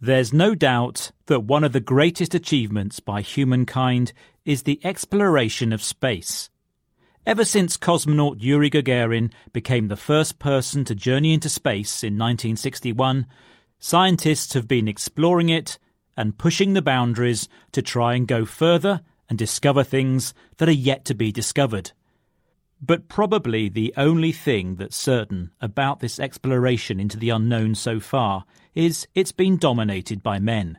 There's no doubt that one of the greatest achievements by humankind is the exploration of space. Ever since cosmonaut Yuri Gagarin became the first person to journey into space in 1961, scientists have been exploring it and pushing the boundaries to try and go further and discover things that are yet to be discovered. But probably the only thing that's certain about this exploration into the unknown so far is it's been dominated by men.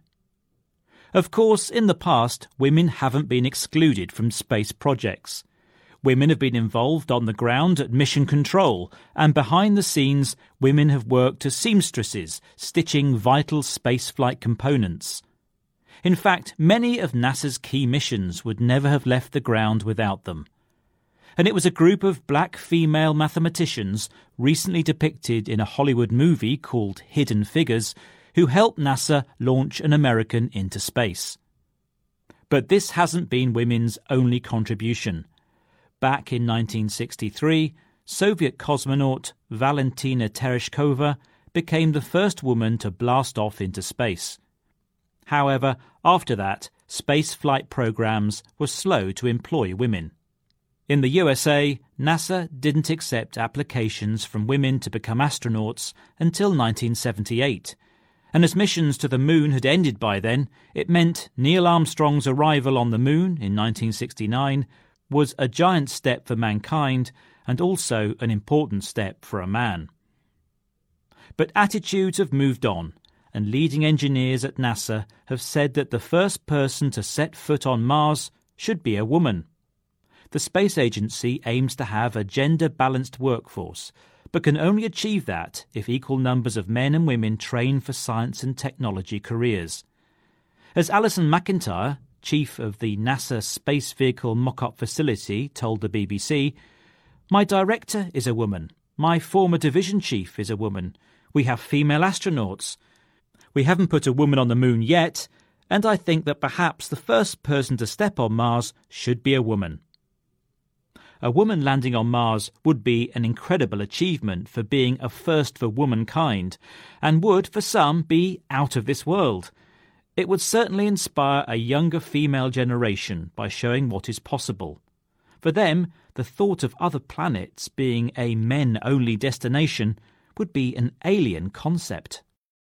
Of course, in the past, women haven't been excluded from space projects. Women have been involved on the ground at mission control, and behind the scenes, women have worked as seamstresses, stitching vital spaceflight components. In fact, many of NASA's key missions would never have left the ground without them. And it was a group of black female mathematicians, recently depicted in a Hollywood movie called Hidden Figures, who helped NASA launch an American into space. But this hasn't been women's only contribution. Back in 1963, Soviet cosmonaut Valentina Tereshkova became the first woman to blast off into space. However, after that, space flight programs were slow to employ women. In the USA, NASA didn't accept applications from women to become astronauts until 1978. And as missions to the moon had ended by then, it meant Neil Armstrong's arrival on the moon in 1969 was a giant step for mankind and also an important step for a man. But attitudes have moved on, and leading engineers at NASA have said that the first person to set foot on Mars should be a woman. The space agency aims to have a gender balanced workforce, but can only achieve that if equal numbers of men and women train for science and technology careers. As Alison McIntyre, chief of the NASA Space Vehicle Mock Up Facility, told the BBC, My director is a woman. My former division chief is a woman. We have female astronauts. We haven't put a woman on the moon yet, and I think that perhaps the first person to step on Mars should be a woman. A woman landing on Mars would be an incredible achievement for being a first for womankind, and would, for some, be out of this world. It would certainly inspire a younger female generation by showing what is possible. For them, the thought of other planets being a men only destination would be an alien concept.